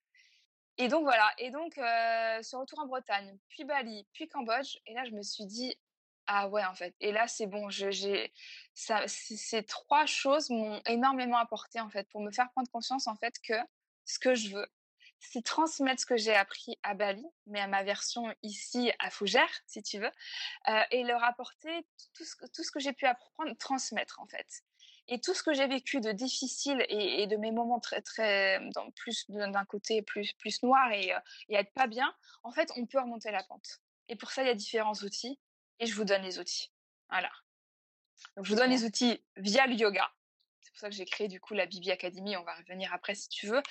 Et donc voilà, et donc ce retour en Bretagne, puis Bali, puis Cambodge, et là je me suis dit ah ouais en fait, et là c'est bon, j'ai ça, ces trois choses m'ont énormément apporté en fait pour me faire prendre conscience en fait que ce que je veux, c'est transmettre ce que j'ai appris à Bali, mais à ma version ici à Fougères, si tu veux, et leur apporter tout ce, tout ce que j'ai pu apprendre, transmettre en fait. Et tout ce que j'ai vécu de difficile et, de mes moments très, très, dans, plus d'un côté plus, plus noir et, euh, et être pas bien, en fait, on peut remonter la pente. Et pour ça, il y a différents outils et je vous donne les outils. Voilà. Donc, je vous donne les outils via le yoga. C'est pour ça que j'ai créé du coup la Bibi Academy. On va revenir après si tu veux.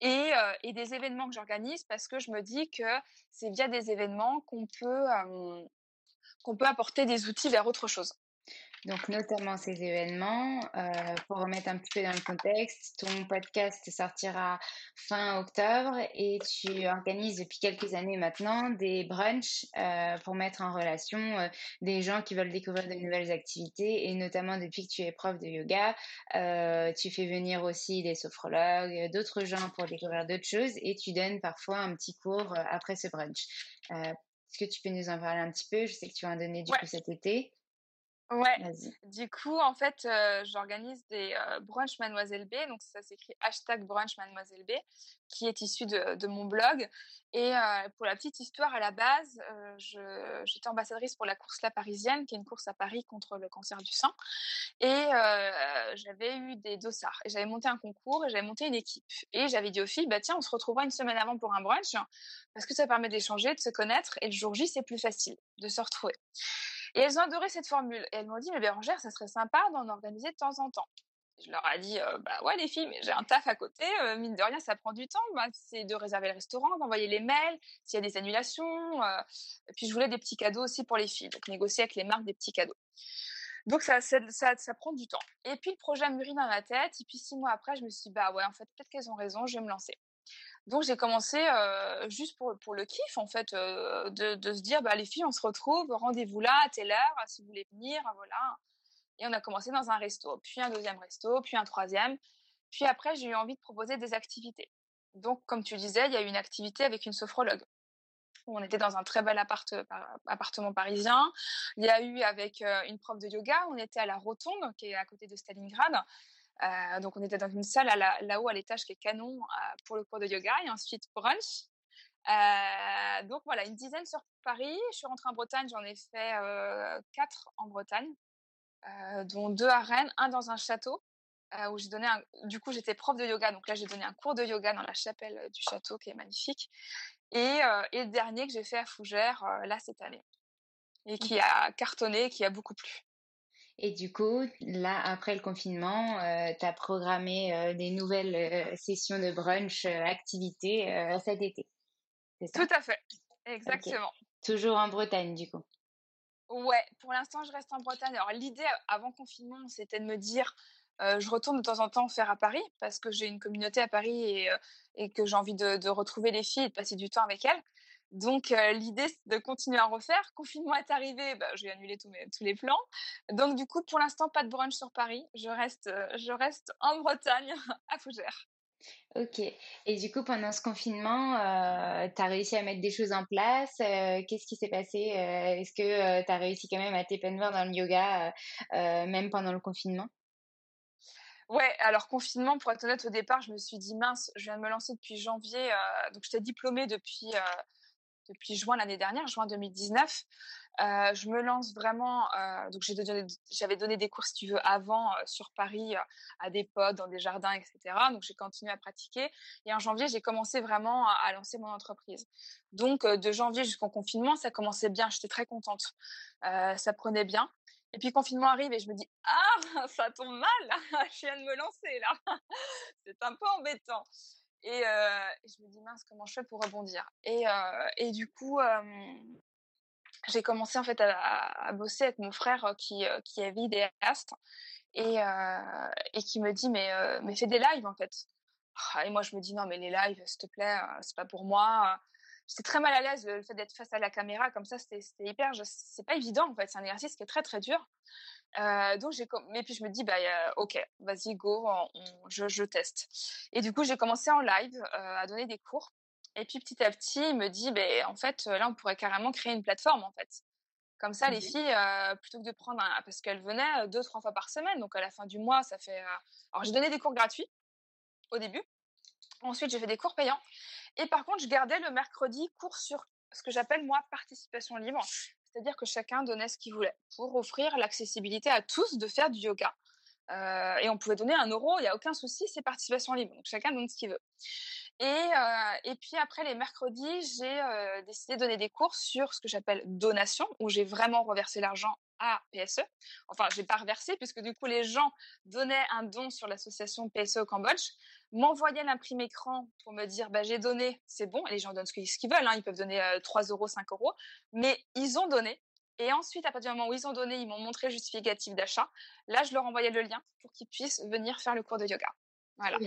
Et, euh, et des événements que j'organise parce que je me dis que c'est via des événements qu'on peut, euh, qu'on peut apporter des outils vers autre chose. Donc, notamment ces événements, euh, pour remettre un petit peu dans le contexte, ton podcast sortira fin octobre et tu organises depuis quelques années maintenant des brunchs euh, pour mettre en relation euh, des gens qui veulent découvrir de nouvelles activités et notamment depuis que tu es prof de yoga, tu fais venir aussi des sophrologues, d'autres gens pour découvrir d'autres choses et tu donnes parfois un petit cours après ce brunch. Est-ce que tu peux nous en parler un petit peu? Je sais que tu vas en donner du coup cet été. Ouais. Du coup, en fait, j'organise des brunch Mademoiselle B. Donc, ça s'écrit hashtag brunch Mademoiselle B, qui est issu de, mon blog. Et pour la petite histoire, à la base, j'étais ambassadrice pour la course La Parisienne, qui est une course à Paris contre le cancer du sein. Et j'avais eu des dossards. Et j'avais monté un concours et j'avais monté une équipe. Et j'avais dit aux filles, bah tiens, on se retrouvera une semaine avant pour un brunch, parce que ça permet d'échanger, de se connaître. Et le jour J, c'est plus facile de se retrouver. Et elles ont adoré cette formule. Et elles m'ont dit, mais Bérangère, ça serait sympa d'en organiser de temps en temps. Je leur ai dit, euh, bah ouais les filles, mais j'ai un taf à côté, euh, mine de rien, ça prend du temps. C'est de réserver le restaurant, d'envoyer les mails, s'il y a des annulations. Euh, et puis je voulais des petits cadeaux aussi pour les filles, donc négocier avec les marques des petits cadeaux. Donc ça, ça, ça, prend du temps. Et puis le projet a mûri dans ma tête. Et puis six mois après, je me suis dit, bah ouais, en fait, peut-être qu'elles ont raison, je vais me lancer. Donc j'ai commencé juste pour, pour le kiff en fait de, de, se dire bah les filles on se retrouve rendez-vous là à telle heure si vous voulez venir voilà. Et on a commencé dans un resto puis un deuxième resto puis un troisième. Puis après j'ai eu envie de proposer des activités. Donc comme tu disais il y a eu une activité avec une sophrologue. On était dans un très bel appart appartement parisien. Il y a eu avec une prof de yoga, on était à la Rotonde, qui est à côté de Stalingrad. Euh, donc on était dans une salle là-haut à l'étage qui est canon euh, pour le cours de yoga et ensuite brunch. Euh, donc voilà, une dizaine sur Paris. Je suis rentrée en Bretagne, j'en ai fait quatre en Bretagne, dont deux à Rennes, un dans un château où j'ai donné un... Du coup, j'étais prof de yoga, donc là j'ai donné un cours de yoga dans la chapelle du château qui est magnifique. Et, et le dernier que j'ai fait à Fougères là cette année et qui a cartonné, qui a beaucoup plu. Et du coup, là, après le confinement, tu as programmé des nouvelles sessions de brunch, activités cet été. Tout à fait, exactement. Toujours en Bretagne, du coup. Ouais, pour l'instant, je reste en Bretagne. Alors, l'idée avant confinement, c'était de me dire, je retourne de temps en temps faire à Paris parce que j'ai une communauté à Paris et, et que j'ai envie de, de, retrouver les filles et de passer du temps avec elles. Donc l'idée c'est de continuer à refaire. Confinement est arrivé, bah, j'ai annulé tous, mes, tous les plans. Donc du coup, pour l'instant, pas de brunch sur Paris. Je reste, je reste en Bretagne, à Fougères. Ok. Et du coup, pendant ce confinement, euh, tu as réussi à mettre des choses en place. Qu'est-ce qui s'est passé Est-ce que tu as réussi quand même à t'épanouir dans le yoga, même pendant le confinement? Ouais, alors confinement, pour être honnête, au départ, je me suis dit mince, je viens de me lancer depuis janvier, donc j'étais diplômée depuis depuis juin l'année dernière, juin 2019. Euh, je me lance vraiment. Euh, donc j'avais donné, des cours, si tu veux, avant euh, sur Paris à des potes, dans des jardins, etc. Donc j'ai continué à pratiquer. Et en janvier, j'ai commencé vraiment à, lancer mon entreprise. Donc de janvier jusqu'au confinement, ça commençait bien. J'étais très contente. ça prenait bien. Et puis confinement arrive et je me dis ah ça tombe mal, je viens de me lancer là, c'est un peu embêtant. Et, je me dis, mince, comment je fais pour rebondir? Et, et, du coup, j'ai commencé en fait à, bosser avec mon frère qui, qui est vidéaste et, et qui me dit, mais, mais fais des lives en fait. Ah, et moi, je me dis, non, mais les lives, s'il te plaît, c'est pas pour moi. J'étais très mal à l'aise, le fait d'être face à la caméra, comme ça, c'était hyper, c'est pas évident en fait, c'est un exercice qui est très très dur. Euh, donc j'ai mais puis je me dis bah ok vas-y go je, je, teste. Et du coup j'ai commencé en live euh, à donner des cours. Et puis petit à petit il me dit ben en fait là on pourrait carrément créer une plateforme en fait. Comme ça les filles euh, plutôt que de prendre un, parce qu'elles venaient deux trois fois par semaine. Donc à la fin du mois ça fait alors j'ai donné des cours gratuits au début. Ensuite j'ai fait des cours payants et par contre je gardais le mercredi cours sur ce que j'appelle moi participation libre c'est-à-dire que chacun donnait ce qu'il voulait pour offrir l'accessibilité à tous de faire du yoga. Euh, et on pouvait donner un euro, il n'y a aucun souci, c'est participation libre. Donc chacun donne ce qu'il veut. Et, euh, et puis après les mercredis, j'ai euh, décidé de donner des cours sur ce que j'appelle donation, où j'ai vraiment reversé l'argent à PSE. Enfin, je n'ai pas reversé puisque du coup les gens donnaient un don sur l'association PSE au Cambodge, m'envoyaient l'imprime écran pour me dire bah, j'ai donné, c'est bon. Et les gens donnent ce qu'ils veulent, hein. ils peuvent donner 3 euros, 5 euros, mais ils ont donné. Et ensuite, à partir du moment où ils ont donné, ils m'ont montré le justificatif d'achat. Là, je leur envoyais le lien pour qu'ils puissent venir faire le cours de yoga. Voilà.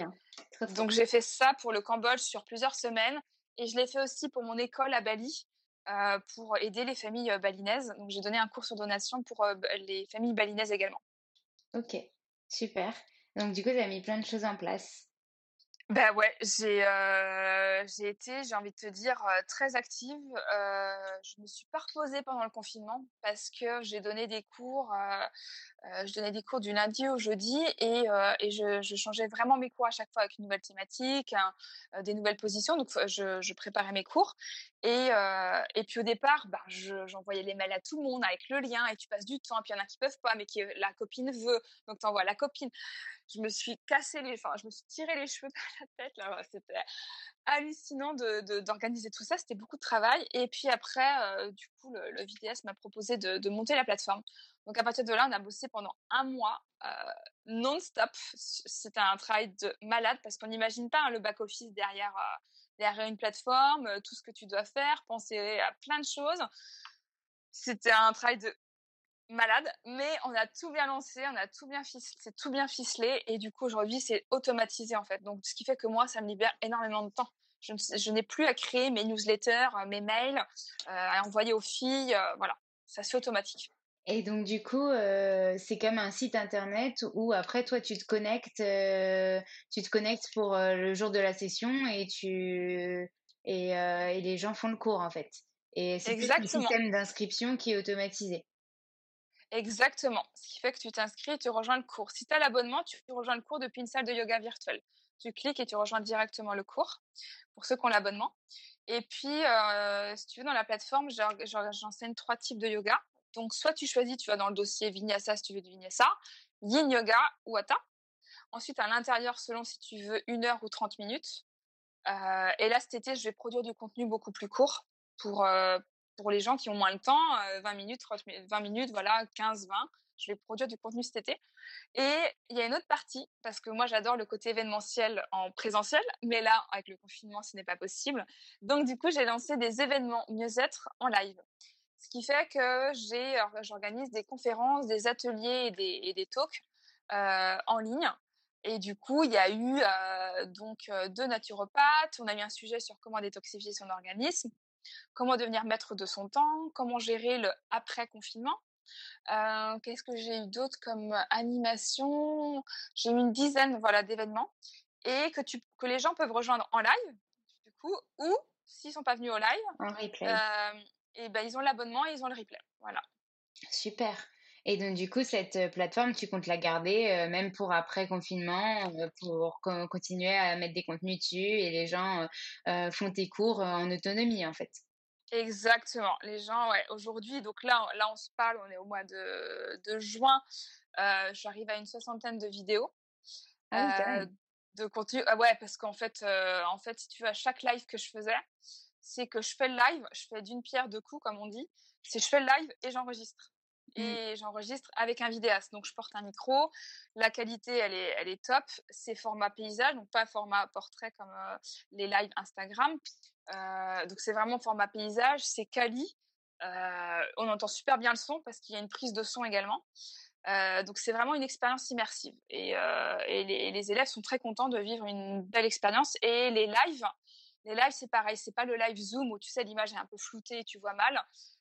Donc j'ai fait ça pour le Cambodge sur plusieurs semaines et je l'ai fait aussi pour mon école à Bali euh, pour aider les familles euh, balinaises. Donc j'ai donné un cours sur donation pour euh, les familles balinaises également. Ok, super. Donc du coup, tu as mis plein de choses en place. Ben ouais, j'ai été, j'ai envie de te dire, très active. Euh, je me suis pas reposée pendant le confinement parce que j'ai donné des cours, je donnais des cours du lundi au jeudi et, et je, je, changeais vraiment mes cours à chaque fois avec une nouvelle thématique, des nouvelles positions. Donc je, je, préparais mes cours et, et puis au départ, ben, j'envoyais les mails à tout le monde avec le lien et tu passes du temps. Et puis il y en a qui peuvent pas, mais qui la copine veut, donc tu envoies la copine je me suis cassé les, enfin, je me suis tiré les cheveux par la tête. Là, c'était hallucinant de, d'organiser tout ça. C'était beaucoup de travail. Et puis après, euh, du coup, le, VDS m'a proposé de, de, monter la plateforme. Donc à partir de là, on a bossé pendant un mois euh, non-stop. C'était un travail de malade parce qu'on n'imagine pas hein, le back-office derrière, euh, derrière une plateforme, euh, tout ce que tu dois faire, penser à plein de choses. C'était un travail de malade, mais on a tout bien lancé, on a tout bien ficelé, et du coup aujourd'hui c'est automatisé en fait. Donc ce qui fait que moi ça me libère énormément de temps. Je, n'ai plus à créer mes newsletters, euh, mes mails, euh, à envoyer aux filles, voilà, ça c'est automatique. Et donc du coup, c'est comme un site internet où après toi tu te connectes, tu te connectes pour le jour de la session et tu et, et les gens font le cours en fait. Et c'est le système d'inscription qui est automatisé. Exactement. Ce qui fait que tu t'inscris et tu rejoins le cours. Si tu as l'abonnement, tu rejoins le cours depuis une salle de yoga virtuelle. Tu cliques et tu rejoins directement le cours pour ceux qui ont l'abonnement. Et puis, euh, si tu veux, dans la plateforme, j'enseigne trois types de yoga. Donc, soit tu choisis, tu vas dans le dossier Vinyasa si tu veux du Vinyasa, Yin Yoga ou Hatha. Ensuite, à l'intérieur, selon si tu veux une heure ou 30 minutes. Euh, et là, cet été, je vais produire du contenu beaucoup plus court pour, euh, pour les gens qui ont moins de temps, 20 euh, minutes, 20 minutes, voilà, 15, 20, Je vais produire du contenu cet été. Et il y a une autre partie, parce que moi j'adore le côté événementiel en présentiel, mais là, avec le confinement, ce n'est pas possible. Donc du coup, j'ai lancé des événements mieux-être en live. Ce qui fait que j'ai, j'organise des conférences, des ateliers et des, et des talks euh, en ligne. Et du coup, il y a eu euh, donc euh, deux naturopathes. On a eu un sujet sur comment détoxifier son organisme, comment devenir maître de son temps, comment gérer le après confinement. Qu'est-ce que j'ai eu d'autre comme animation? J'ai eu une dizaine voilà d'événements et que tu que les gens peuvent rejoindre en live du coup ou s'ils sont pas venus au live en replay. Et ben ils ont l'abonnement et ils ont le replay. Voilà. Super. Et donc, du coup, cette euh, plateforme, tu comptes la garder euh, même pour après confinement, euh, pour continuer à mettre des contenus dessus et les gens font tes cours en autonomie, en fait. Exactement. Les gens, ouais, aujourd'hui, donc là, là, on se parle, on est au mois de, de juin. J'arrive à une soixantaine de vidéos. Ah de contenu. Ah ouais, parce qu'en fait, en fait, si tu veux, à chaque live que je faisais, c'est que je fais le live, je fais d'une pierre deux coups, comme on dit. C'est je fais le live et j'enregistre. Mmh. et j'enregistre avec un vidéaste. Donc je porte un micro, la qualité elle est, elle est top, c'est format paysage, donc pas format portrait comme euh, les lives Instagram. Euh, donc c'est vraiment format paysage, c'est quali. Euh, on entend super bien le son parce qu'il y a une prise de son également. donc c'est vraiment une expérience immersive et, et, les, les, élèves sont très contents de vivre une belle expérience et les lives, les lives c'est pareil, c'est pas le live Zoom où tu sais l'image est un peu floutée et tu vois mal.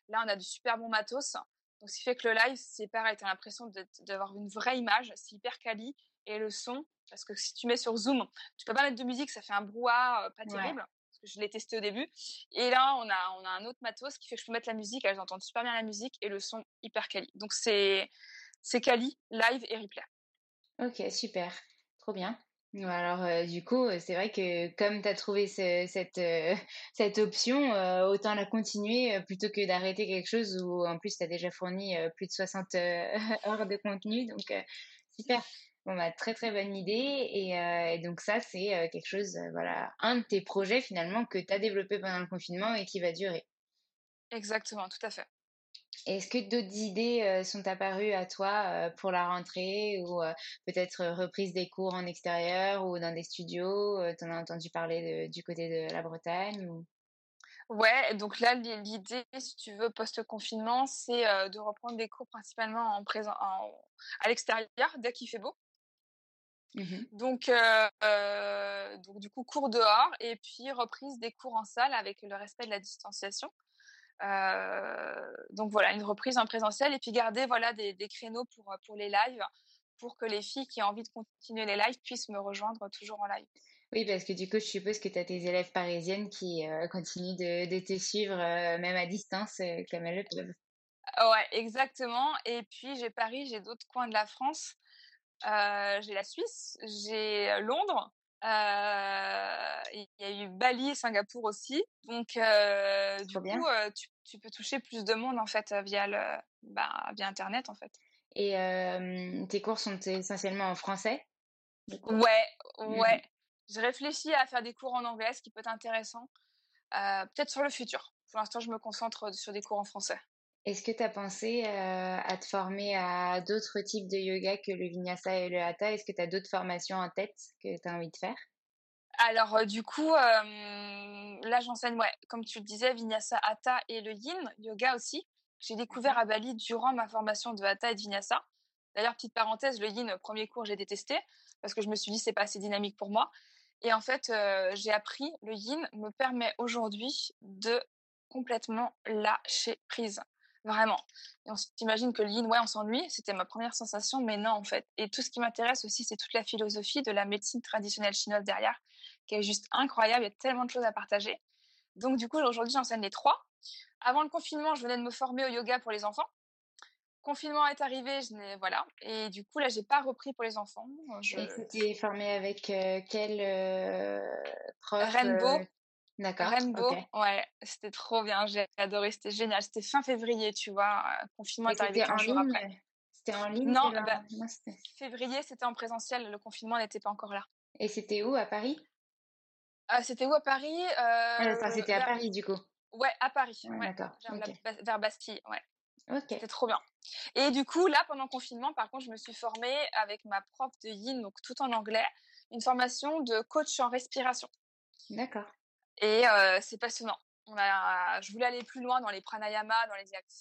Là on a du super bon matos donc, ce qui fait que le live, c'est pareil, tu as l'impression d'avoir une vraie image, c'est hyper quali. Et le son, parce que si tu mets sur Zoom, tu peux pas mettre de musique, ça fait un brouhaha euh, pas terrible. Parce que je l'ai testé au début. Et là, on a, on a un autre matos qui fait que je peux mettre la musique, elles entendent super bien la musique et le son hyper quali. Donc, c'est, c'est quali, live et replay. Ok, super. Trop bien. Alors, euh, du coup, euh, c'est vrai que comme tu as trouvé cette, euh, cette option, autant la continuer plutôt que d'arrêter quelque chose où en plus tu as déjà fourni plus de 60 heures de contenu. Donc, super. Bon, bah, très très bonne idée. Et, donc, ça, c'est quelque chose, voilà, un de tes projets finalement que tu as développé pendant le confinement et qui va durer. Exactement, tout à fait. Est-ce que d'autres idées euh, sont apparues à toi euh, pour la rentrée ou euh, peut-être reprise des cours en extérieur ou dans des studios? Tu en as entendu parler du côté de la Bretagne ou... Ouais, donc là, l'idée, si tu veux, post-confinement, c'est de reprendre des cours principalement en présent, à l'extérieur, dès qu'il fait beau. Mmh donc, donc, du coup, cours dehors et puis reprise des cours en salle avec le respect de la distanciation. Euh, donc voilà, une reprise en présentiel et puis garder voilà des, créneaux pour, euh, pour les lives pour que les filles qui ont envie de continuer les lives puissent me rejoindre toujours en live. Oui, parce que du coup, je suppose que tu as tes élèves parisiennes qui euh, continuent de, te suivre même à distance comme elles le peuvent. Ouais, exactement. Et puis, j'ai Paris, j'ai d'autres coins de la France. j'ai la Suisse, j'ai Londres, il y a eu Bali et Singapour aussi. Donc, euh, du coup, euh, tu, peux toucher plus de monde en fait via le, bah, via Internet en fait. Et tes cours sont essentiellement en français Ouais, mmh ouais. Je réfléchis à faire des cours en anglais, ce qui peut être intéressant. Peut-être sur le futur. Pour l'instant, je me concentre sur des cours en français. Est-ce que tu as pensé à te former à d'autres types de yoga que le vinyasa et le hatha? Est-ce que tu as d'autres formations en tête que tu as envie de faire? Alors du coup, là j'enseigne, ouais, comme tu le disais, Vinyasa, Hatha et le Yin, yoga aussi. J'ai découvert à Bali durant ma formation de Hatha et de Vinyasa. D'ailleurs, petite parenthèse, le Yin, premier cours, j'ai détesté parce que je me suis dit c'est pas assez dynamique pour moi. Et en fait, j'ai appris le Yin me permet aujourd'hui de complètement lâcher prise. Vraiment. Et on s'imagine que le yin, ouais, on s'ennuie. C'était ma première sensation, mais non, en fait. Et tout ce qui m'intéresse aussi, c'est toute la philosophie de la médecine traditionnelle chinoise derrière, qui est juste incroyable. Il y a tellement de choses à partager. Donc, du coup, aujourd'hui, j'enseigne les trois. Avant le confinement, je venais de me former au yoga pour les enfants. Confinement est arrivé, je n'ai voilà. Et du coup, là, j'ai pas repris pour les enfants. Je... Et tu t'es formée avec euh, quel euh, prof Rainbow. Euh, D'accord. Rainbow, ouais, c'était trop bien, j'ai adoré, c'était génial. C'était fin février, tu vois, confinement est arrivé 15 jours après. C'était en ligne Non, bah, février, c'était en présentiel, le confinement n'était pas encore là. Et c'était où, à Paris? Euh, C'était où à Paris? Euh, C'était à Paris, du coup Ouais, à Paris, ouais, D'accord. Vers, vers, Bastille, ouais. C'était trop bien. Et du coup, là, pendant le confinement, par contre, je me suis formée avec ma prof de yin, donc tout en anglais, une formation de coach en respiration. D'accord. Et c'est passionnant. Je voulais aller plus loin dans les pranayama, dans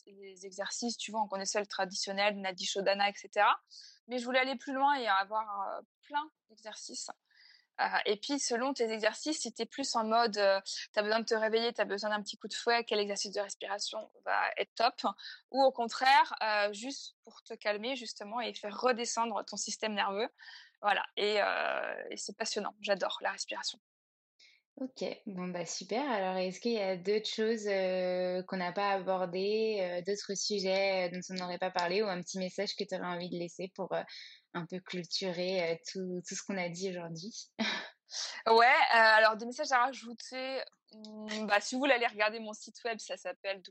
les, exercices, tu vois, on connaissait le traditionnel, Nadi Shodhana, etc. Mais je voulais aller plus loin et avoir plein d'exercices. et puis, selon tes exercices, si tu es plus en mode, tu as besoin de te réveiller, tu as besoin d'un petit coup de fouet, quel exercice de respiration va être top? Ou au contraire, juste pour te calmer, justement, et faire redescendre ton système nerveux. Voilà, et c'est passionnant, j'adore la respiration. OK, bon bah super. Alors est-ce qu'il y a d'autres choses qu'on n'a pas abordées, d'autres sujets dont on n'aurait pas parlé ou un petit message que tu aurais envie de laisser pour un peu clôturer tout, tout ce qu'on a dit aujourd'hui? Ouais, alors des messages à rajouter. Mmh, bah, si vous voulez aller regarder mon site web, ça s'appelle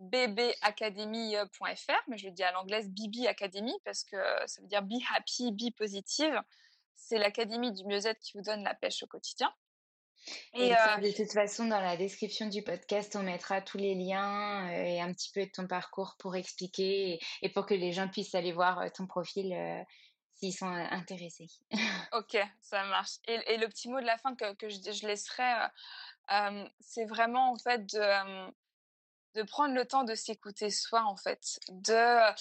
www.bbacademy.fr, mais je le dis à l'anglaise Bibi Academy parce que ça veut dire be happy, be positive c'est l'Académie du mieux-être qui vous donne la pêche au quotidien. Et, euh, de toute façon, dans la description du podcast, on mettra tous les liens euh, et un petit peu de ton parcours pour expliquer et, pour que les gens puissent aller voir euh, ton profil s'ils sont intéressés. ok, ça marche. Et, le petit mot de la fin que, je, je, laisserai, c'est vraiment en fait de de prendre le temps de s'écouter soi en fait de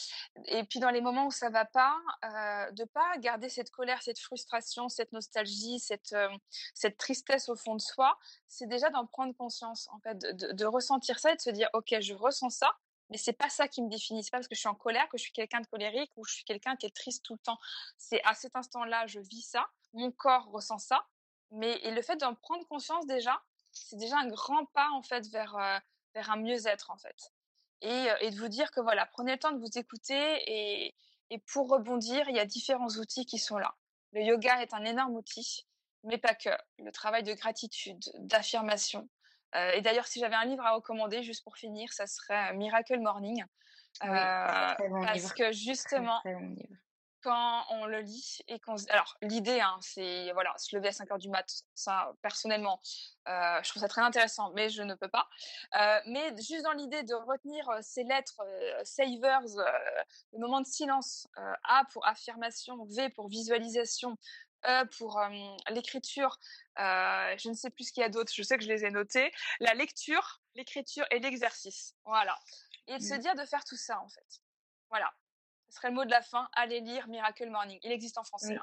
et puis dans les moments où ça va pas euh, de pas garder cette colère cette frustration cette nostalgie cette euh, cette tristesse au fond de soi c'est déjà d'en prendre conscience en fait de, de, ressentir ça et de se dire ok je ressens ça mais c'est pas ça qui me définit. C'est pas parce que je suis en colère que je suis quelqu'un de colérique ou je suis quelqu'un qui est triste tout le temps. C'est à cet instant là je vis ça mon corps ressent ça mais et le fait d'en prendre conscience déjà c'est déjà un grand pas en fait vers euh, vers un mieux-être en fait. Et, et, de vous dire que voilà, prenez le temps de vous écouter et, et pour rebondir, il y a différents outils qui sont là. Le yoga est un énorme outil, mais pas que. Le travail de gratitude, d'affirmation. Euh, et d'ailleurs, si j'avais un livre à recommander, juste pour finir, ça serait Miracle Morning. Oui, euh, parce que justement, quand on le lit et qu'on alors l'idée hein, c'est voilà se lever à 5 heures du mat ça personnellement euh, je trouve ça très intéressant mais je ne peux pas. Euh, mais juste dans l'idée de retenir euh, ces lettres savers le moment de silence A pour affirmation V pour visualisation E pour l'écriture je ne sais plus ce qu'il y a d'autre je sais que je les ai notés la lecture l'écriture et l'exercice. Voilà. Et de se mmh. dire de faire tout ça en fait. Voilà ce serait le mot de la fin. Allez lire Miracle Morning. Il existe en français.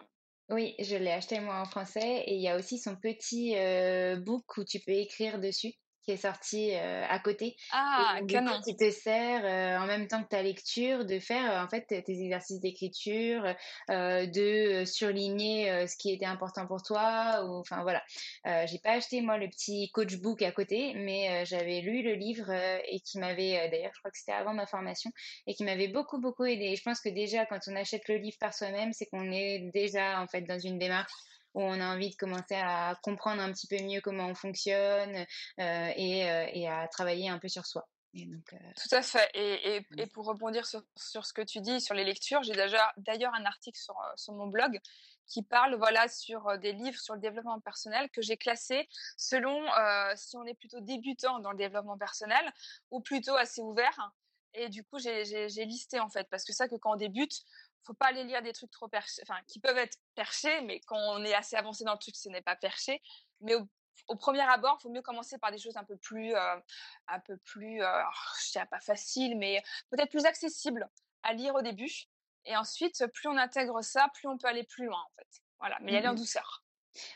Oui, hein. je l'ai acheté moi en français et il y a aussi son petit euh, book où tu peux écrire dessus qui est sorti euh, à côté. Ah, canon. qui te sert euh, en même temps que ta lecture de faire euh, en fait tes exercices d'écriture, de surligner ce qui était important pour toi. Ou enfin voilà. J'ai pas acheté moi le petit coach book à côté, mais j'avais lu le livre et qui m'avait d'ailleurs, je crois que c'était avant ma formation et qui m'avait beaucoup beaucoup aidé. je pense que déjà quand on achète le livre par soi-même, c'est qu'on est déjà en fait dans une démarche où on a envie de commencer à comprendre un petit peu mieux comment on fonctionne euh, euh, et, à travailler un peu sur soi. donc, euh, Tout à fait. Et, et, pour rebondir sur, sur, ce que tu dis sur les lectures, j'ai déjà d'ailleurs un article sur, sur mon blog qui parle voilà sur des livres sur le développement personnel que j'ai classés selon si on est plutôt débutant dans le développement personnel ou plutôt assez ouvert. Et du coup, j'ai listé en fait parce que ça que quand on débute, faut pas aller lire des trucs trop perchés, enfin, qui peuvent être perchés, mais quand on est assez avancé dans le truc, ce n'est pas perché. Mais au, premier abord, il faut mieux commencer par des choses un peu plus, euh, un peu plus, euh, je dirais pas facile, mais peut-être plus accessibles à lire au début. Et ensuite, plus on intègre ça, plus on peut aller plus loin, en fait. Voilà, mais y aller en mmh douceur.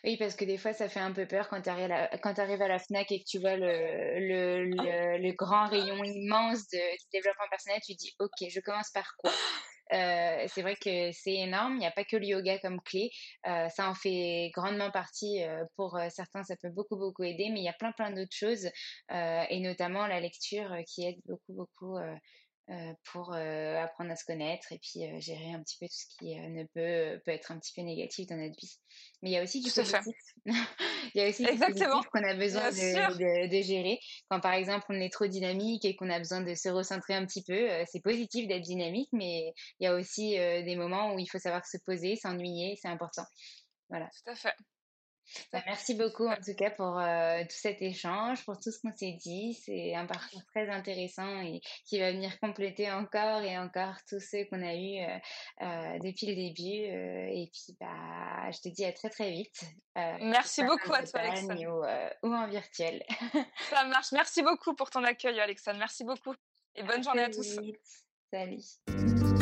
Oui, parce que des fois, ça fait un peu peur quand tu arrives, à la FNAC et que tu vois le, le, le, grand rayon immense de, du développement personnel, tu dis, OK, je commence par quoi? Euh, c'est vrai que c'est énorme. Il n'y a pas que le yoga comme clé. Euh, ça en fait grandement partie. Euh, pour certains, ça peut beaucoup, beaucoup aider. Mais il y a plein, plein d'autres choses. et notamment la lecture qui aide beaucoup, beaucoup pour euh, apprendre à se connaître et puis euh, gérer un petit peu tout ce qui ne peut, peut être un petit peu négatif dans notre vie. Mais il y a aussi du positif. il y a aussi du positif qu'on a besoin de, de, gérer. Quand par exemple on est trop dynamique et qu'on a besoin de se recentrer un petit peu, c'est positif d'être dynamique, mais il y a aussi des moments où il faut savoir se poser, s'ennuyer, c'est important. Voilà. Tout à fait. Bah, merci beaucoup en tout cas pour tout cet échange, pour tout ce qu'on s'est dit. C'est un parcours très intéressant et qui va venir compléter encore et encore tous ceux qu'on a eus depuis le début. et puis, bah, je te dis à très très vite. merci beaucoup à toi, Alexandre. Ou, ou, en virtuel. Ça marche. Merci beaucoup pour ton accueil, Alexandre. Merci beaucoup. Et bonne journée à tous. Salut.